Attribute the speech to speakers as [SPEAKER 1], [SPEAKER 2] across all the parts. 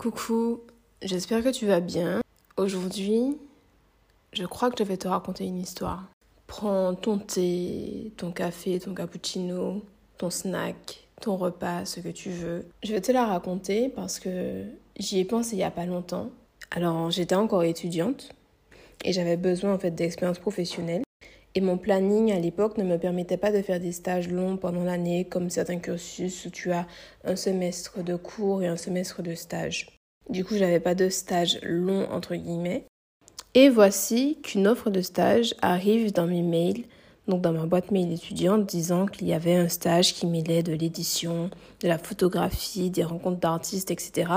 [SPEAKER 1] Coucou, j'espère que tu vas bien. Aujourd'hui, je crois que je vais te raconter une histoire. Prends ton thé, ton café, ton cappuccino, ton snack, ton repas, ce que tu veux. Je vais te la raconter parce que j'y ai pensé il n'y a pas longtemps. Alors, j'étais encore étudiante et j'avais besoin en fait d'expérience professionnelle. Et mon planning à l'époque ne me permettait pas de faire des stages longs pendant l'année, comme certains cursus où tu as un semestre de cours et un semestre de stage. Du coup, j'avais pas de stage long entre guillemets. Et voici qu'une offre de stage arrive dans mes mails, donc dans ma boîte mail étudiante, disant qu'il y avait un stage qui mêlait de l'édition, de la photographie, des rencontres d'artistes, etc.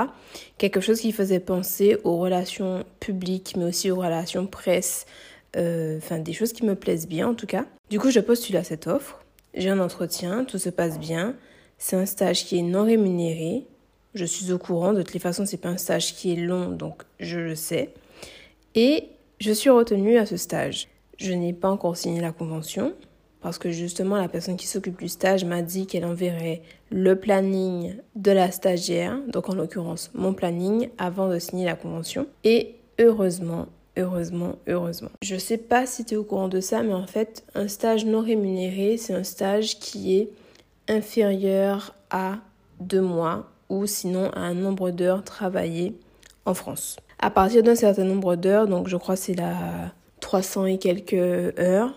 [SPEAKER 1] Quelque chose qui faisait penser aux relations publiques, mais aussi aux relations presse, enfin des choses qui me plaisent bien en tout cas. Du coup, je postule à cette offre. J'ai un entretien, tout se passe bien. C'est un stage qui est non rémunéré. Je suis au courant. De toutes les façons, c'est pas un stage qui est long, donc je le sais. Et je suis retenue à ce stage. Je n'ai pas encore signé la convention parce que justement la personne qui s'occupe du stage m'a dit qu'elle enverrait le planning de la stagiaire, donc en l'occurrence mon planning, avant de signer la convention. Et heureusement, Heureusement, heureusement. Je sais pas si tu es au courant de ça, mais en fait, un stage non rémunéré, c'est un stage qui est inférieur à deux mois ou sinon à un nombre d'heures travaillées en France. À partir d'un certain nombre d'heures, donc je crois c'est la 300 et quelques heures,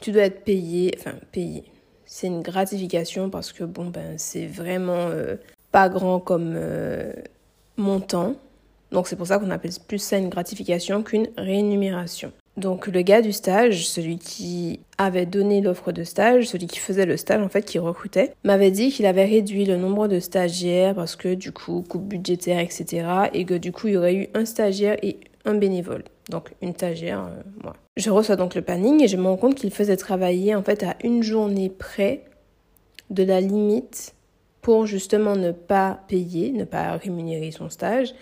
[SPEAKER 1] tu dois être payé, enfin payé. C'est une gratification parce que bon ben c'est vraiment euh, pas grand comme euh, montant. Donc c'est pour ça qu'on appelle plus ça une gratification qu'une rémunération. Donc le gars du stage, celui qui avait donné l'offre de stage, celui qui faisait le stage en fait, qui recrutait, m'avait dit qu'il avait réduit le nombre de stagiaires parce que du coup, coupe budgétaire, etc. Et que du coup, il y aurait eu un stagiaire et un bénévole. Donc une stagiaire, euh, moi. Je reçois donc le planning et je me rends compte qu'il faisait travailler en fait à une journée près de la limite pour justement ne pas payer, ne pas rémunérer son stage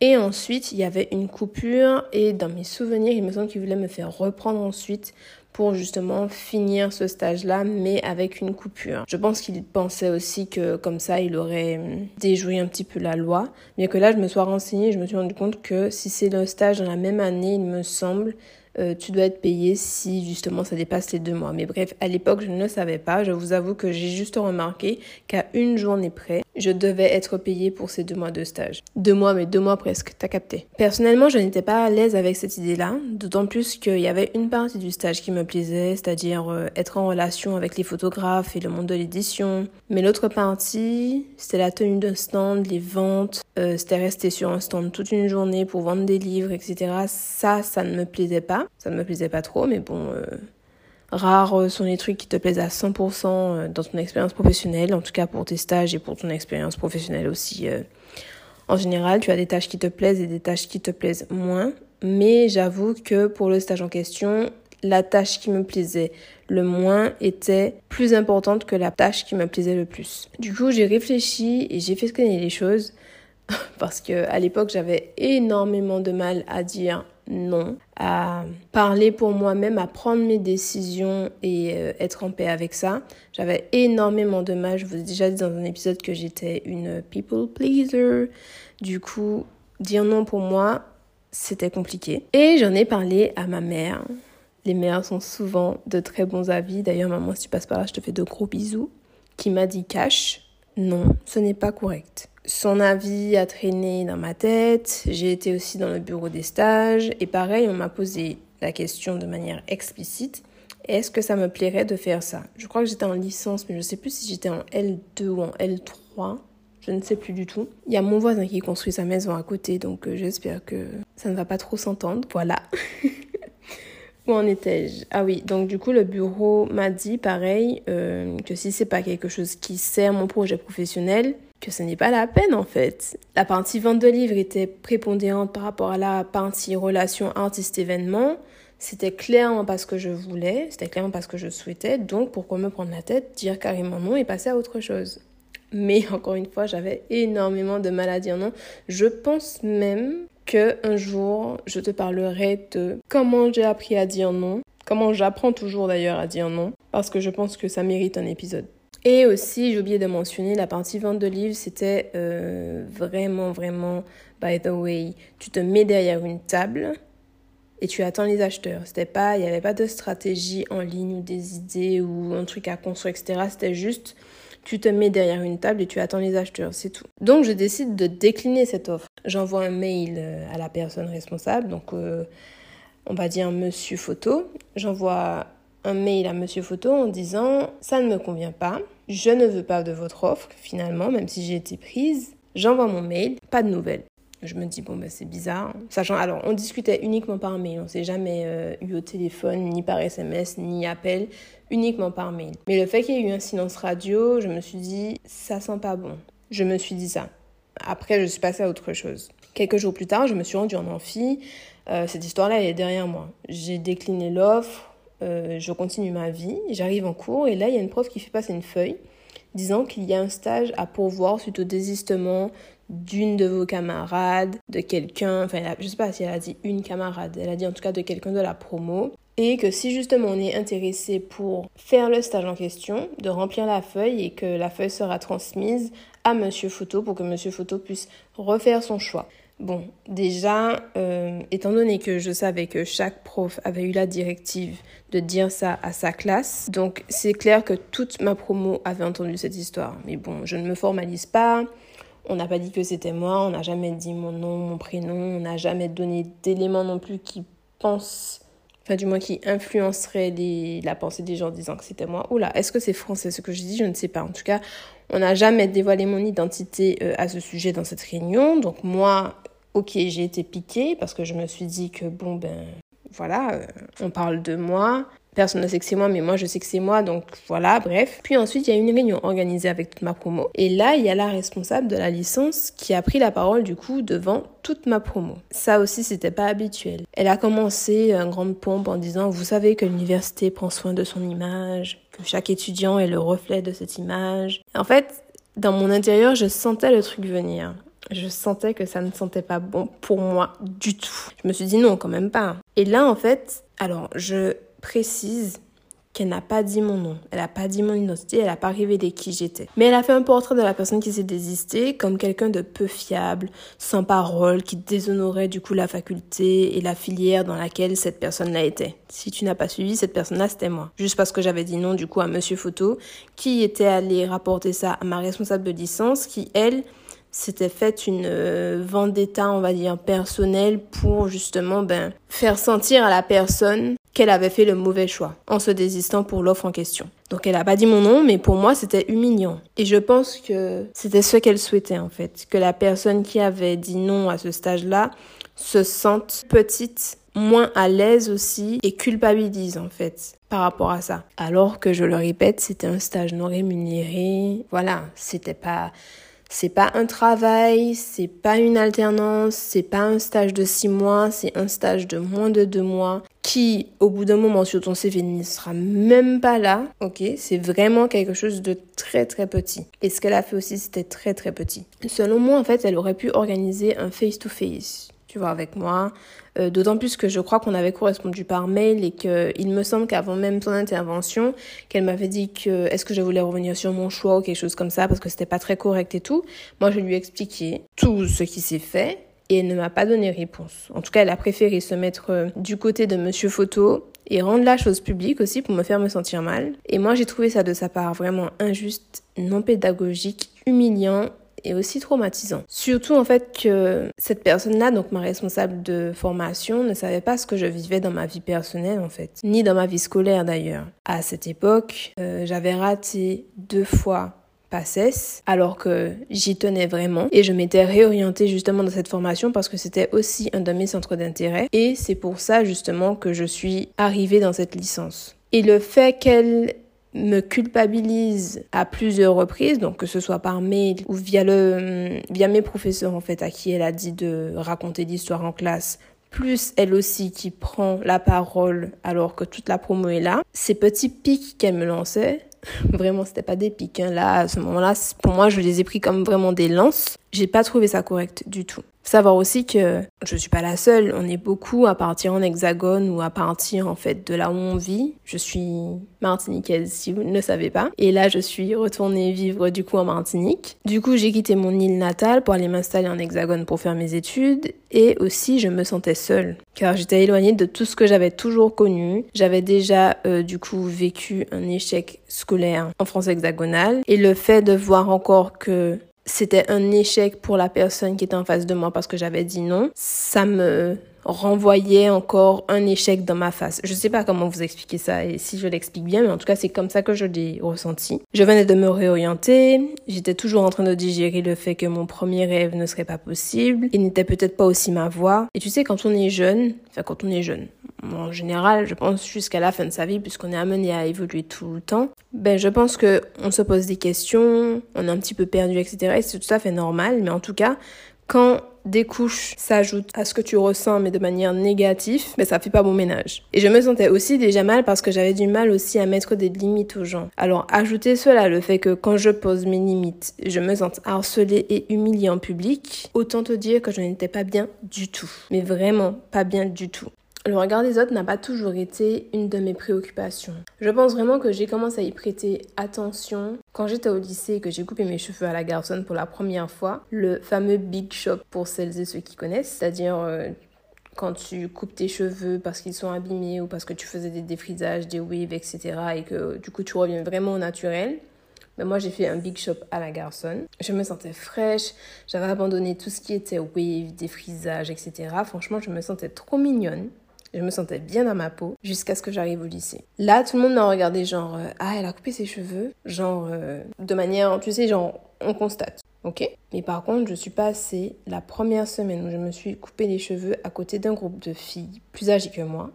[SPEAKER 1] et ensuite, il y avait une coupure et dans mes souvenirs, il me semble qu'il voulait me faire reprendre ensuite pour justement finir ce stage-là, mais avec une coupure. Je pense qu'il pensait aussi que comme ça, il aurait hum, déjoué un petit peu la loi. Bien que là, je me sois renseignée, je me suis rendu compte que si c'est le stage dans la même année, il me semble, euh, tu dois être payé si justement ça dépasse les deux mois. Mais bref, à l'époque, je ne le savais pas. Je vous avoue que j'ai juste remarqué qu'à une journée près, je devais être payé pour ces deux mois de stage. Deux mois, mais deux mois presque, t'as capté. Personnellement, je n'étais pas à l'aise avec cette idée-là, d'autant plus qu'il y avait une partie du stage qui me plaisait, c'est-à-dire euh, être en relation avec les photographes et le monde de l'édition. Mais l'autre partie, c'était la tenue d'un stand, les ventes, euh, c'était rester sur un stand toute une journée pour vendre des livres, etc. Ça, ça ne me plaisait pas. Ça ne me plaisait pas trop, mais bon, euh, rares sont les trucs qui te plaisent à 100% euh, dans ton expérience professionnelle, en tout cas pour tes stages et pour ton expérience professionnelle aussi. Euh. En général, tu as des tâches qui te plaisent et des tâches qui te plaisent moins, mais j'avoue que pour le stage en question, la tâche qui me plaisait le moins était plus importante que la tâche qui me plaisait le plus. Du coup, j'ai réfléchi et j'ai fait scanner les choses parce que à l'époque, j'avais énormément de mal à dire non, à parler pour moi-même, à prendre mes décisions et euh, être en paix avec ça. J'avais énormément de mal. Je vous ai déjà dit dans un épisode que j'étais une people pleaser. Du coup, dire non pour moi, c'était compliqué. Et j'en ai parlé à ma mère. Les mères sont souvent de très bons avis. D'ailleurs, maman, si tu passes par là, je te fais de gros bisous. Qui m'a dit cash, non, ce n'est pas correct. Son avis a traîné dans ma tête. J'ai été aussi dans le bureau des stages. Et pareil, on m'a posé la question de manière explicite. Est-ce que ça me plairait de faire ça? Je crois que j'étais en licence, mais je ne sais plus si j'étais en L2 ou en L3. Je ne sais plus du tout. Il y a mon voisin qui construit sa maison à côté, donc euh, j'espère que ça ne va pas trop s'entendre. Voilà. Où en étais-je? Ah oui, donc du coup le bureau m'a dit pareil euh, que si c'est pas quelque chose qui sert mon projet professionnel, que ce n'est pas la peine en fait. La partie vente de livres était prépondérante par rapport à la partie relation artiste-événement. C'était clairement parce que je voulais, c'était clairement parce que je souhaitais, donc pourquoi me prendre la tête, dire carrément non et passer à autre chose? Mais encore une fois, j'avais énormément de mal à dire non. Je pense même que un jour, je te parlerai de comment j'ai appris à dire non, comment j'apprends toujours d'ailleurs à dire non, parce que je pense que ça mérite un épisode. Et aussi, j'ai oublié de mentionner, la partie vente de livres, c'était euh, vraiment, vraiment, by the way, tu te mets derrière une table et tu attends les acheteurs. C'était pas, il n'y avait pas de stratégie en ligne ou des idées ou un truc à construire, etc. C'était juste, tu te mets derrière une table et tu attends les acheteurs, c'est tout. Donc je décide de décliner cette offre. J'envoie un mail euh, à la personne responsable, donc euh, on va dire Monsieur Photo. J'envoie un mail à Monsieur Photo en disant ça ne me convient pas, je ne veux pas de votre offre finalement, même si j'ai été prise. J'envoie mon mail, pas de nouvelles. Je me dis, bon, ben, c'est bizarre. Sachant, alors, on discutait uniquement par mail. On s'est jamais euh, eu au téléphone, ni par SMS, ni appel, uniquement par mail. Mais le fait qu'il y ait eu un silence radio, je me suis dit, ça sent pas bon. Je me suis dit ça. Après, je suis passée à autre chose. Quelques jours plus tard, je me suis rendue en amphi. Euh, cette histoire-là, elle est derrière moi. J'ai décliné l'offre. Euh, je continue ma vie. J'arrive en cours et là, il y a une prof qui fait passer une feuille disant qu'il y a un stage à pourvoir suite au désistement d'une de vos camarades, de quelqu'un, enfin je sais pas si elle a dit une camarade, elle a dit en tout cas de quelqu'un de la promo, et que si justement on est intéressé pour faire le stage en question, de remplir la feuille et que la feuille sera transmise à Monsieur Photo pour que Monsieur Photo puisse refaire son choix. Bon, déjà, euh, étant donné que je savais que chaque prof avait eu la directive de dire ça à sa classe, donc c'est clair que toute ma promo avait entendu cette histoire. Mais bon, je ne me formalise pas, on n'a pas dit que c'était moi, on n'a jamais dit mon nom, mon prénom, on n'a jamais donné d'éléments non plus qui pensent, enfin du moins qui influenceraient la pensée des gens disant que c'était moi. Oula, est-ce que c'est français ce que je dis Je ne sais pas. En tout cas, on n'a jamais dévoilé mon identité euh, à ce sujet dans cette réunion. Donc moi, ok, j'ai été piquée parce que je me suis dit que bon ben voilà, euh, on parle de moi. Personne ne sait que c'est moi, mais moi je sais que c'est moi, donc voilà, bref. Puis ensuite, il y a une réunion organisée avec toute ma promo. Et là, il y a la responsable de la licence qui a pris la parole du coup devant toute ma promo. Ça aussi, c'était pas habituel. Elle a commencé une grande pompe en disant, vous savez que l'université prend soin de son image, que chaque étudiant est le reflet de cette image. En fait, dans mon intérieur, je sentais le truc venir. Je sentais que ça ne sentait pas bon pour moi du tout. Je me suis dit non, quand même pas. Et là, en fait, alors, je précise qu'elle n'a pas dit mon nom, elle n'a pas dit mon identité, elle n'a pas révélé qui j'étais. Mais elle a fait un portrait de la personne qui s'est désistée comme quelqu'un de peu fiable, sans parole, qui déshonorait du coup la faculté et la filière dans laquelle cette personne-là était. Si tu n'as pas suivi, cette personne-là, c'était moi. Juste parce que j'avais dit non du coup à Monsieur Photo, qui était allé rapporter ça à ma responsable de licence, qui elle s'était fait une euh, vendetta, on va dire, personnelle pour justement ben, faire sentir à la personne qu'elle avait fait le mauvais choix en se désistant pour l'offre en question. Donc elle n'a pas dit mon nom, mais pour moi c'était humiliant. Et je pense que c'était ce qu'elle souhaitait en fait, que la personne qui avait dit non à ce stage-là se sente petite, moins à l'aise aussi et culpabilise en fait par rapport à ça. Alors que je le répète, c'était un stage non rémunéré. Voilà, c'était pas c'est pas un travail, c'est pas une alternance, c'est pas un stage de six mois, c'est un stage de moins de deux mois qui, au bout d'un moment sur ton CV, ne sera même pas là. Ok, c'est vraiment quelque chose de très très petit. Et ce qu'elle a fait aussi, c'était très très petit. Selon moi, en fait, elle aurait pu organiser un face to face vois, avec moi. Euh, d'autant plus que je crois qu'on avait correspondu par mail et que il me semble qu'avant même son intervention, qu'elle m'avait dit que est-ce que je voulais revenir sur mon choix ou quelque chose comme ça parce que c'était pas très correct et tout. Moi, je lui ai expliqué tout ce qui s'est fait et elle ne m'a pas donné réponse. En tout cas, elle a préféré se mettre euh, du côté de Monsieur Photo et rendre la chose publique aussi pour me faire me sentir mal. Et moi, j'ai trouvé ça de sa part vraiment injuste, non pédagogique, humiliant et aussi traumatisant. Surtout en fait que cette personne-là, donc ma responsable de formation, ne savait pas ce que je vivais dans ma vie personnelle en fait, ni dans ma vie scolaire d'ailleurs. À cette époque, euh, j'avais raté deux fois PACES alors que j'y tenais vraiment et je m'étais réorientée justement dans cette formation parce que c'était aussi un de mes centres d'intérêt et c'est pour ça justement que je suis arrivée dans cette licence. Et le fait qu'elle me culpabilise à plusieurs reprises, donc que ce soit par mail ou via le via mes professeurs en fait à qui elle a dit de raconter l'histoire en classe, plus elle aussi qui prend la parole alors que toute la promo est là. Ces petits pics qu'elle me lançait, vraiment c'était pas des pics hein. là à ce moment-là, pour moi je les ai pris comme vraiment des lances. J'ai pas trouvé ça correct du tout. Savoir aussi que je suis pas la seule, on est beaucoup à partir en hexagone ou à partir en fait de là où on vit. Je suis martiniquaise si vous ne le savez pas. Et là, je suis retournée vivre du coup en Martinique. Du coup, j'ai quitté mon île natale pour aller m'installer en hexagone pour faire mes études et aussi je me sentais seule car j'étais éloignée de tout ce que j'avais toujours connu. J'avais déjà euh, du coup vécu un échec scolaire en France hexagonale et le fait de voir encore que c'était un échec pour la personne qui était en face de moi parce que j'avais dit non, ça me renvoyait encore un échec dans ma face. Je sais pas comment vous expliquer ça et si je l'explique bien, mais en tout cas, c'est comme ça que je l'ai ressenti. Je venais de me réorienter, j'étais toujours en train de digérer le fait que mon premier rêve ne serait pas possible, il n'était peut-être pas aussi ma voix. Et tu sais, quand on est jeune, enfin quand on est jeune, en général, je pense jusqu'à la fin de sa vie, puisqu'on est amené à évoluer tout le temps, ben je pense que on se pose des questions, on est un petit peu perdu, etc. Et c'est tout à fait normal, mais en tout cas, quand des couches s'ajoutent à ce que tu ressens, mais de manière négative, mais ben, ça fait pas bon ménage. Et je me sentais aussi déjà mal parce que j'avais du mal aussi à mettre des limites aux gens. Alors, ajouter cela, le fait que quand je pose mes limites, je me sens harcelée et humiliée en public, autant te dire que je n'étais pas bien du tout. Mais vraiment pas bien du tout. Le regard des autres n'a pas toujours été une de mes préoccupations. Je pense vraiment que j'ai commencé à y prêter attention quand j'étais au lycée et que j'ai coupé mes cheveux à la garçonne pour la première fois. Le fameux big shop pour celles et ceux qui connaissent, c'est-à-dire euh, quand tu coupes tes cheveux parce qu'ils sont abîmés ou parce que tu faisais des défrisages, des waves, etc. et que du coup tu reviens vraiment au naturel. Mais moi, j'ai fait un big shop à la garçonne. Je me sentais fraîche. J'avais abandonné tout ce qui était wave, défrisage, etc. Franchement, je me sentais trop mignonne. Je me sentais bien dans ma peau jusqu'à ce que j'arrive au lycée. Là, tout le monde m'a regardé genre euh, ah elle a coupé ses cheveux, genre euh, de manière tu sais genre on constate. Ok Mais par contre, je suis passée la première semaine où je me suis coupé les cheveux à côté d'un groupe de filles plus âgées que moi.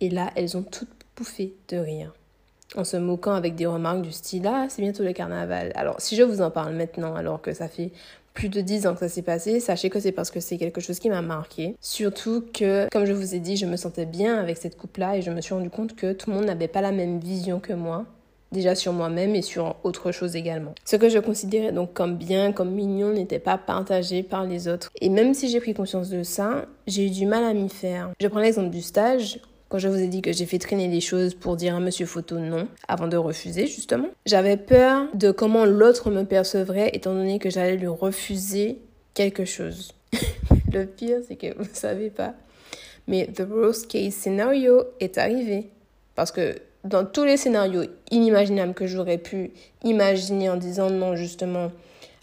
[SPEAKER 1] Et là, elles ont toutes bouffé de rire. En se moquant avec des remarques du style Ah, c'est bientôt le carnaval. Alors, si je vous en parle maintenant, alors que ça fait plus de 10 ans que ça s'est passé, sachez que c'est parce que c'est quelque chose qui m'a marqué. Surtout que, comme je vous ai dit, je me sentais bien avec cette coupe-là et je me suis rendu compte que tout le monde n'avait pas la même vision que moi. Déjà sur moi-même et sur autre chose également. Ce que je considérais donc comme bien, comme mignon, n'était pas partagé par les autres. Et même si j'ai pris conscience de ça, j'ai eu du mal à m'y faire. Je prends l'exemple du stage. Quand je vous ai dit que j'ai fait traîner les choses pour dire à monsieur photo non, avant de refuser justement, j'avais peur de comment l'autre me percevrait étant donné que j'allais lui refuser quelque chose. Le pire, c'est que vous savez pas. Mais the worst case scenario est arrivé. Parce que dans tous les scénarios inimaginables que j'aurais pu imaginer en disant non justement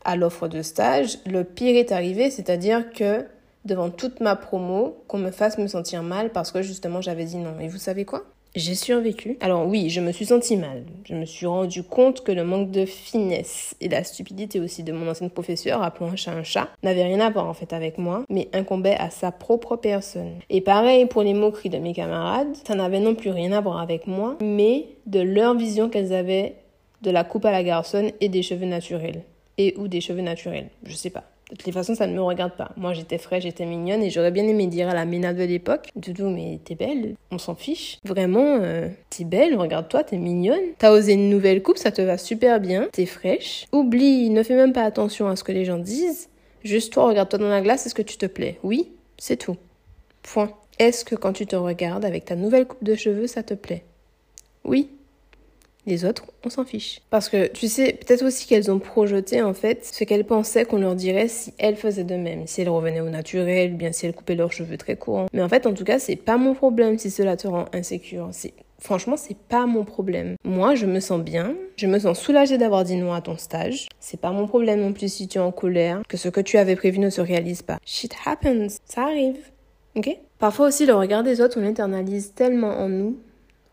[SPEAKER 1] à l'offre de stage, le pire est arrivé, c'est-à-dire que devant toute ma promo qu'on me fasse me sentir mal parce que justement j'avais dit non. Et vous savez quoi? J'ai survécu. Alors oui, je me suis sentie mal. Je me suis rendu compte que le manque de finesse et la stupidité aussi de mon ancienne professeure, appelons un chat un chat, n'avait rien à voir en fait avec moi, mais incombait à sa propre personne. Et pareil pour les moqueries de mes camarades, ça n'avait non plus rien à voir avec moi, mais de leur vision qu'elles avaient de la coupe à la garçonne et des cheveux naturels. Et ou des cheveux naturels, je sais pas. De toutes les façons, ça ne me regarde pas. Moi, j'étais fraîche, j'étais mignonne et j'aurais bien aimé dire à la ménade de l'époque Doudou, mais t'es belle, on s'en fiche. Vraiment, euh, t'es belle, regarde-toi, t'es mignonne. T'as osé une nouvelle coupe, ça te va super bien, t'es fraîche. Oublie, ne fais même pas attention à ce que les gens disent. Juste toi, regarde-toi dans la glace, est-ce que tu te plais? Oui, c'est tout. Point. Est-ce que quand tu te regardes avec ta nouvelle coupe de cheveux, ça te plaît? Oui, les autres, on s'en fiche. Parce que tu sais, peut-être aussi qu'elles ont projeté en fait ce qu'elles pensaient qu'on leur dirait si elles faisaient de même, si elles revenaient au naturel, bien si elles coupaient leurs cheveux très courts. Mais en fait, en tout cas, c'est pas mon problème si cela te rend insécure. C'est Franchement, c'est pas mon problème. Moi, je me sens bien. Je me sens soulagée d'avoir dit non à ton stage. C'est pas mon problème non plus si tu es en colère, que ce que tu avais prévu ne se réalise pas. Shit happens. Ça arrive. Ok? Parfois aussi, le regard des autres, on l'internalise tellement en nous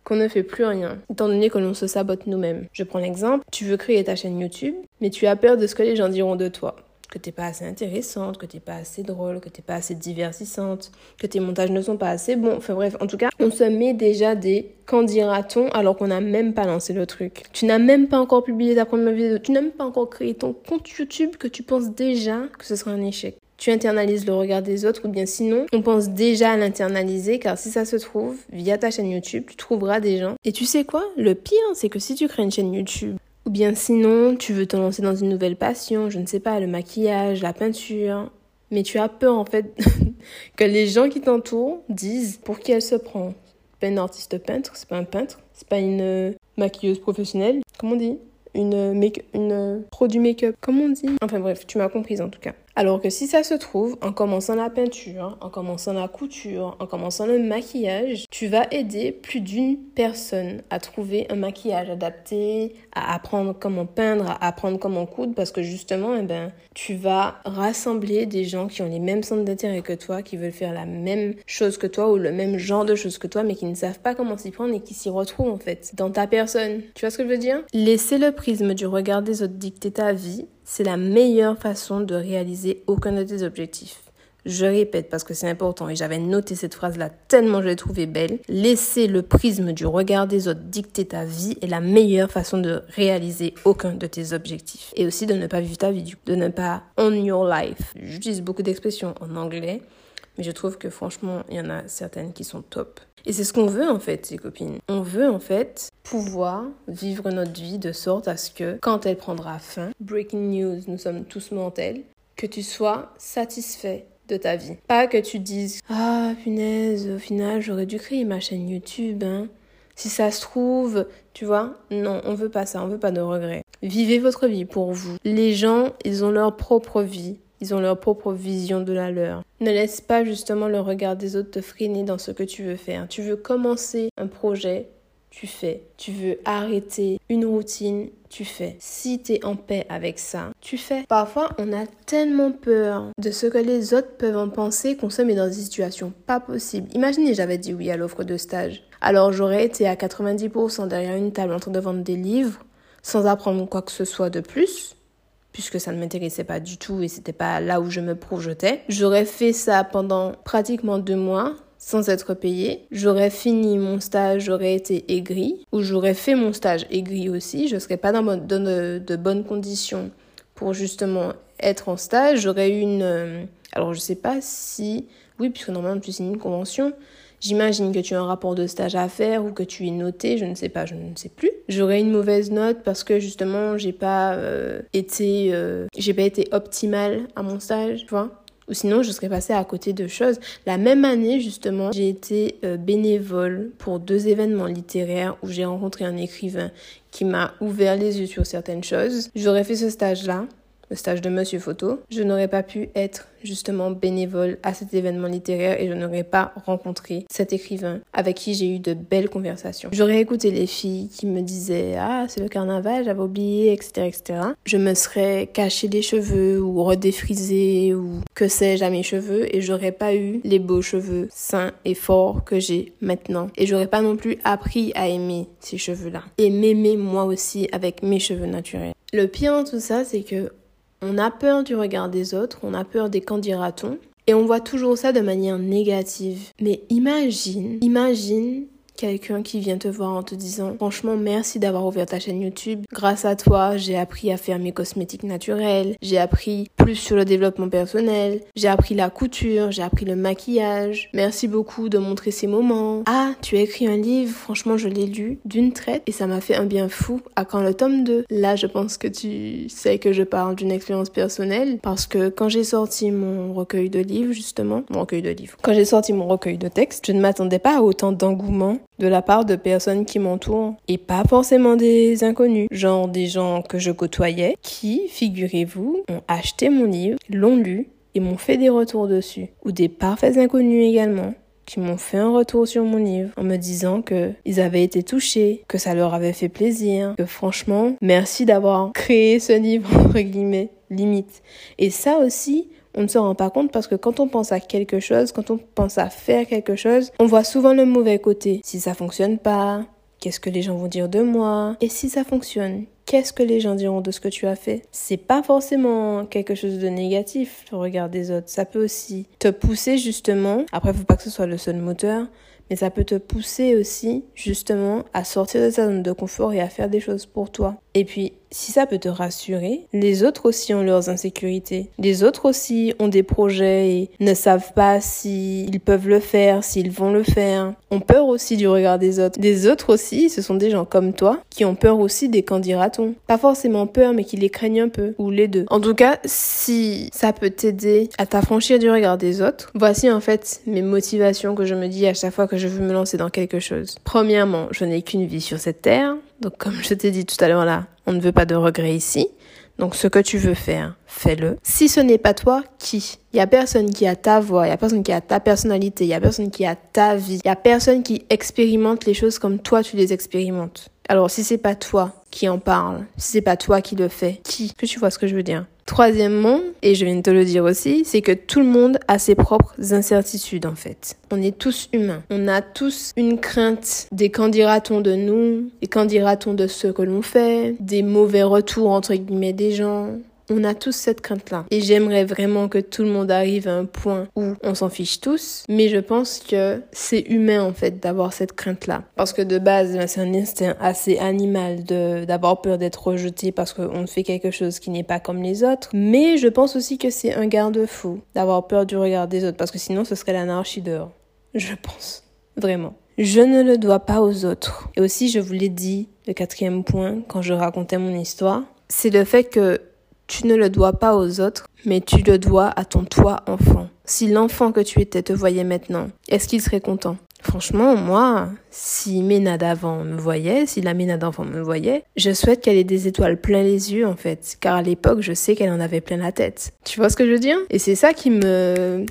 [SPEAKER 1] qu'on ne fait plus rien, étant donné que l'on se sabote nous-mêmes. Je prends l'exemple, tu veux créer ta chaîne YouTube, mais tu as peur de ce que les gens diront de toi. Que t'es pas assez intéressante, que t'es pas assez drôle, que t'es pas assez divertissante, que tes montages ne sont pas assez bons. Enfin bref, en tout cas, on se met déjà des qu'en dira-t-on alors qu'on n'a même pas lancé le truc. Tu n'as même pas encore publié ta première vidéo, tu n'as même pas encore créé ton compte YouTube que tu penses déjà que ce sera un échec tu internalises le regard des autres ou bien sinon, on pense déjà à l'internaliser car si ça se trouve, via ta chaîne YouTube, tu trouveras des gens. Et tu sais quoi? Le pire, c'est que si tu crées une chaîne YouTube ou bien sinon, tu veux te lancer dans une nouvelle passion, je ne sais pas, le maquillage, la peinture, Mais tu as peur en fait que les gens qui t'entourent disent pour qui elle se prend? C'est pas une artiste peintre, c'est pas un peintre, c'est pas une maquilleuse professionnelle. Comment on dit? Une, make une pro du make-up. Comment on dit? Enfin bref, tu m'as comprise en tout cas. Alors que si ça se trouve, en commençant la peinture, en commençant la couture, en commençant le maquillage, tu vas aider plus d'une personne à trouver un maquillage adapté, à apprendre comment peindre, à apprendre comment coudre, parce que justement, eh ben, tu vas rassembler des gens qui ont les mêmes centres d'intérêt que toi, qui veulent faire la même chose que toi ou le même genre de choses que toi, mais qui ne savent pas comment s'y prendre et qui s'y retrouvent en fait dans ta personne. Tu vois ce que je veux dire? Laisser le prisme du regard des autres dicter ta vie c'est la meilleure façon de réaliser aucun de tes objectifs. Je répète parce que c'est important et j'avais noté cette phrase-là tellement je l'ai trouvée belle. Laisser le prisme du regard des autres dicter ta vie est la meilleure façon de réaliser aucun de tes objectifs. Et aussi de ne pas vivre ta vie, de ne pas own your life. J'utilise beaucoup d'expressions en anglais, mais je trouve que franchement, il y en a certaines qui sont top. Et c'est ce qu'on veut en fait, ces copines. On veut en fait pouvoir vivre notre vie de sorte à ce que quand elle prendra fin, breaking news, nous sommes tous mortels, que tu sois satisfait de ta vie. Pas que tu dises Ah, punaise, au final, j'aurais dû créer ma chaîne YouTube, hein. Si ça se trouve, tu vois, non, on veut pas ça, on veut pas de regrets. Vivez votre vie pour vous. Les gens, ils ont leur propre vie. Ils ont leur propre vision de la leur. Ne laisse pas justement le regard des autres te freiner dans ce que tu veux faire. Tu veux commencer un projet, tu fais. Tu veux arrêter une routine, tu fais. Si tu es en paix avec ça, tu fais. Parfois, on a tellement peur de ce que les autres peuvent en penser qu'on se met dans des situations pas possibles. Imaginez, j'avais dit oui à l'offre de stage. Alors j'aurais été à 90% derrière une table en train de vendre des livres sans apprendre quoi que ce soit de plus puisque ça ne m'intéressait pas du tout et c'était pas là où je me projetais. J'aurais fait ça pendant pratiquement deux mois sans être payé. J'aurais fini mon stage, j'aurais été aigri, ou j'aurais fait mon stage aigri aussi. Je serais pas dans, de, de, bonnes conditions pour justement être en stage. J'aurais eu une... Euh, alors je sais pas si... Oui, puisque normalement tu signes une convention, J'imagine que tu as un rapport de stage à faire ou que tu es noté, je ne sais pas, je ne sais plus. J'aurais une mauvaise note parce que justement, j'ai pas euh, été euh, j'ai pas été optimale à mon stage, tu vois. Ou sinon, je serais passée à côté de choses. La même année, justement, j'ai été euh, bénévole pour deux événements littéraires où j'ai rencontré un écrivain qui m'a ouvert les yeux sur certaines choses. J'aurais fait ce stage-là le stage de Monsieur Photo, je n'aurais pas pu être justement bénévole à cet événement littéraire et je n'aurais pas rencontré cet écrivain avec qui j'ai eu de belles conversations. J'aurais écouté les filles qui me disaient ah c'est le carnaval, j'avais oublié, etc., etc. Je me serais caché les cheveux ou redéfrisé ou que sais-je à mes cheveux et j'aurais pas eu les beaux cheveux sains et forts que j'ai maintenant. Et j'aurais pas non plus appris à aimer ces cheveux-là et m'aimer moi aussi avec mes cheveux naturels. Le pire dans tout ça, c'est que on a peur du regard des autres, on a peur des qu'en dira-t-on, et on voit toujours ça de manière négative. Mais imagine, imagine quelqu'un qui vient te voir en te disant franchement merci d'avoir ouvert ta chaîne YouTube. Grâce à toi, j'ai appris à faire mes cosmétiques naturels, j'ai appris plus sur le développement personnel, j'ai appris la couture, j'ai appris le maquillage. Merci beaucoup de montrer ces moments. Ah, tu as écrit un livre, franchement je l'ai lu d'une traite et ça m'a fait un bien fou. À quand le tome 2 Là, je pense que tu sais que je parle d'une expérience personnelle parce que quand j'ai sorti mon recueil de livres justement, mon recueil de livres, quand j'ai sorti mon recueil de textes, je ne m'attendais pas à autant d'engouement de la part de personnes qui m'entourent et pas forcément des inconnus, genre des gens que je côtoyais qui, figurez-vous, ont acheté mon livre, l'ont lu et m'ont fait des retours dessus, ou des parfaits inconnus également qui m'ont fait un retour sur mon livre en me disant que ils avaient été touchés, que ça leur avait fait plaisir, que franchement, merci d'avoir créé ce livre entre guillemets, limite. Et ça aussi, on ne se rend pas compte parce que quand on pense à quelque chose, quand on pense à faire quelque chose, on voit souvent le mauvais côté. Si ça fonctionne pas, qu'est-ce que les gens vont dire de moi? Et si ça fonctionne, qu'est-ce que les gens diront de ce que tu as fait? C'est pas forcément quelque chose de négatif, le regard des autres. Ça peut aussi te pousser justement, après faut pas que ce soit le seul moteur, mais ça peut te pousser aussi justement à sortir de ta zone de confort et à faire des choses pour toi. Et puis si ça peut te rassurer, les autres aussi ont leurs insécurités. Les autres aussi ont des projets et ne savent pas s'ils peuvent le faire, s'ils vont le faire. Ont peur aussi du regard des autres. Des autres aussi, ce sont des gens comme toi qui ont peur aussi des candidats. Pas forcément peur, mais qui les craignent un peu, ou les deux. En tout cas, si ça peut t'aider à t'affranchir du regard des autres, voici en fait mes motivations que je me dis à chaque fois que je veux me lancer dans quelque chose. Premièrement, je n'ai qu'une vie sur cette terre. Donc comme je t'ai dit tout à l'heure là, on ne veut pas de regrets ici. Donc ce que tu veux faire, fais-le. Si ce n'est pas toi, qui? Il y a personne qui a ta voix, il y a personne qui a ta personnalité, il y a personne qui a ta vie, il y a personne qui expérimente les choses comme toi tu les expérimentes. Alors si c'est pas toi qui en parle, si c'est pas toi qui le fais, qui? Que tu vois ce que je veux dire? Troisièmement, et je viens de te le dire aussi, c'est que tout le monde a ses propres incertitudes en fait. On est tous humains. On a tous une crainte des qu'en dira-t-on de nous, et qu'en dira-t-on de ce que l'on fait, des mauvais retours entre guillemets des gens? On a tous cette crainte-là. Et j'aimerais vraiment que tout le monde arrive à un point où on s'en fiche tous. Mais je pense que c'est humain, en fait, d'avoir cette crainte-là. Parce que de base, ben, c'est un instinct assez animal de, d'avoir peur d'être rejeté parce qu'on fait quelque chose qui n'est pas comme les autres. Mais je pense aussi que c'est un garde-fou d'avoir peur du regard des autres parce que sinon ce serait l'anarchie dehors. Je pense. Vraiment. Je ne le dois pas aux autres. Et aussi, je vous l'ai dit, le quatrième point, quand je racontais mon histoire, c'est le fait que tu ne le dois pas aux autres, mais tu le dois à ton toi enfant. Si l'enfant que tu étais te voyait maintenant, est-ce qu'il serait content? Franchement, moi, si Ména d'avant me voyait, si la Ména d'enfant me voyait, je souhaite qu'elle ait des étoiles plein les yeux, en fait. Car à l'époque, je sais qu'elle en avait plein la tête. Tu vois ce que je veux dire? Et c'est ça qui me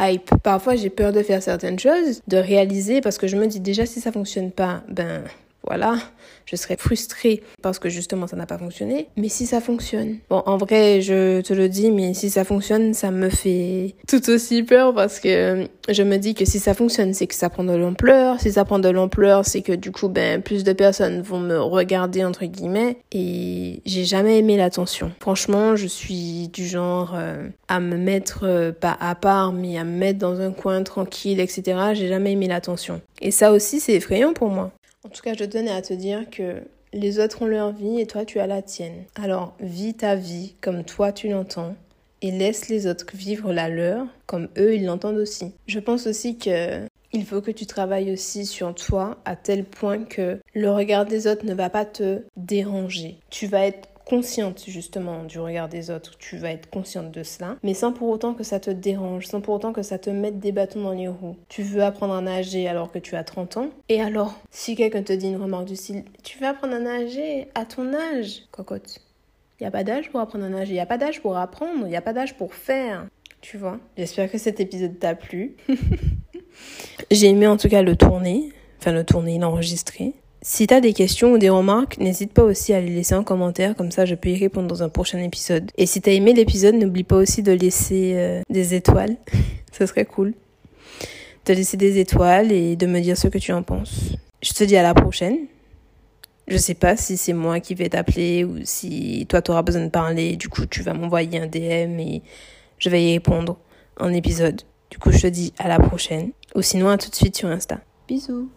[SPEAKER 1] hype. Parfois, j'ai peur de faire certaines choses, de réaliser, parce que je me dis déjà, si ça fonctionne pas, ben, voilà, je serais frustrée parce que justement ça n'a pas fonctionné. Mais si ça fonctionne, bon en vrai je te le dis, mais si ça fonctionne, ça me fait tout aussi peur parce que je me dis que si ça fonctionne, c'est que ça prend de l'ampleur. Si ça prend de l'ampleur, c'est que du coup ben plus de personnes vont me regarder entre guillemets et j'ai jamais aimé l'attention. Franchement, je suis du genre euh, à me mettre euh, pas à part, mais à me mettre dans un coin tranquille, etc. J'ai jamais aimé l'attention. Et ça aussi c'est effrayant pour moi. En tout cas, je tenais à te dire que les autres ont leur vie et toi tu as la tienne. Alors vis ta vie comme toi tu l'entends et laisse les autres vivre la leur comme eux ils l'entendent aussi. Je pense aussi que il faut que tu travailles aussi sur toi à tel point que le regard des autres ne va pas te déranger. Tu vas être consciente justement du regard des autres, tu vas être consciente de cela, mais sans pour autant que ça te dérange, sans pour autant que ça te mette des bâtons dans les roues. Tu veux apprendre à nager alors que tu as 30 ans, et alors, si quelqu'un te dit une remarque du style Tu veux apprendre à nager à ton âge? Cocotte, il n'y a pas d'âge pour apprendre à nager, il n'y a pas d'âge pour apprendre, il n'y a pas d'âge pour faire. Tu vois? J'espère que cet épisode t'a plu. J'ai aimé en tout cas le tourner, enfin le tourner, l'enregistrer. Si t'as des questions ou des remarques, n'hésite pas aussi à les laisser en commentaire, comme ça je peux y répondre dans un prochain épisode. Et si t'as aimé l'épisode, n'oublie pas aussi de laisser euh, des étoiles, ça serait cool. De laisser des étoiles et de me dire ce que tu en penses. Je te dis à la prochaine. Je sais pas si c'est moi qui vais t'appeler ou si toi t'auras besoin de parler, du coup tu vas m'envoyer un DM et je vais y répondre en épisode. Du coup je te dis à la prochaine. Ou sinon à tout de suite sur Insta. Bisous